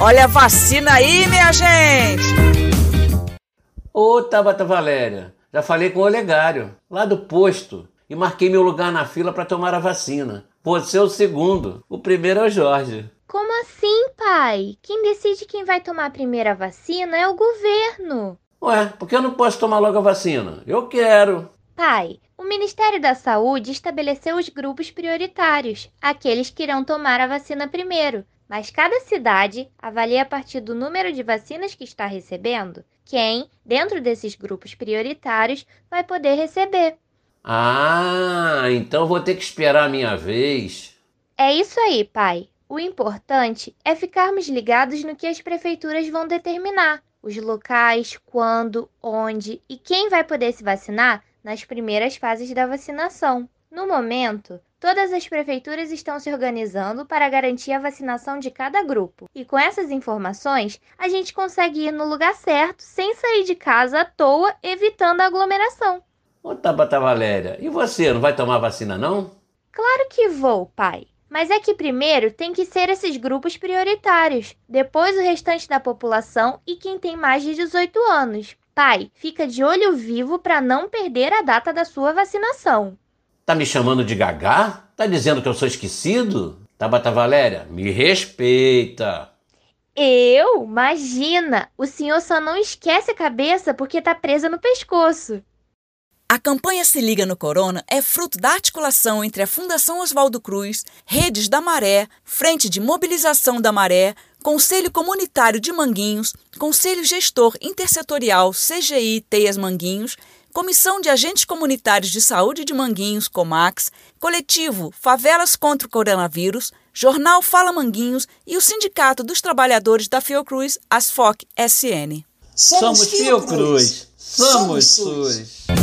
Olha a vacina aí, minha gente! Ô, Tabata Valéria, já falei com o Olegário, lá do posto, e marquei meu lugar na fila para tomar a vacina. Você é o segundo, o primeiro é o Jorge. Como assim, pai? Quem decide quem vai tomar a primeira vacina é o governo. Ué, por que eu não posso tomar logo a vacina? Eu quero. Pai, o Ministério da Saúde estabeleceu os grupos prioritários, aqueles que irão tomar a vacina primeiro. Mas cada cidade avalia a partir do número de vacinas que está recebendo quem, dentro desses grupos prioritários, vai poder receber. Ah, então vou ter que esperar a minha vez. É isso aí, pai. O importante é ficarmos ligados no que as prefeituras vão determinar, os locais, quando, onde e quem vai poder se vacinar nas primeiras fases da vacinação. No momento, todas as prefeituras estão se organizando para garantir a vacinação de cada grupo. E com essas informações, a gente consegue ir no lugar certo sem sair de casa à toa, evitando a aglomeração. Ô Tabata Valéria, e você, não vai tomar vacina não? Claro que vou, pai. Mas é que primeiro tem que ser esses grupos prioritários, depois o restante da população e quem tem mais de 18 anos. Pai, fica de olho vivo para não perder a data da sua vacinação. Tá me chamando de gagá? Tá dizendo que eu sou esquecido? Tabata Valéria, me respeita. Eu? Imagina! O senhor só não esquece a cabeça porque tá presa no pescoço. A campanha Se Liga no Corona é fruto da articulação entre a Fundação Oswaldo Cruz, Redes da Maré, Frente de Mobilização da Maré, Conselho Comunitário de Manguinhos, Conselho Gestor Intersetorial CGI Teias Manguinhos, Comissão de Agentes Comunitários de Saúde de Manguinhos, COMAX, Coletivo Favelas contra o Coronavírus, Jornal Fala Manguinhos e o Sindicato dos Trabalhadores da Fiocruz, Asfoc SN. Somos Fiocruz, somos SUS.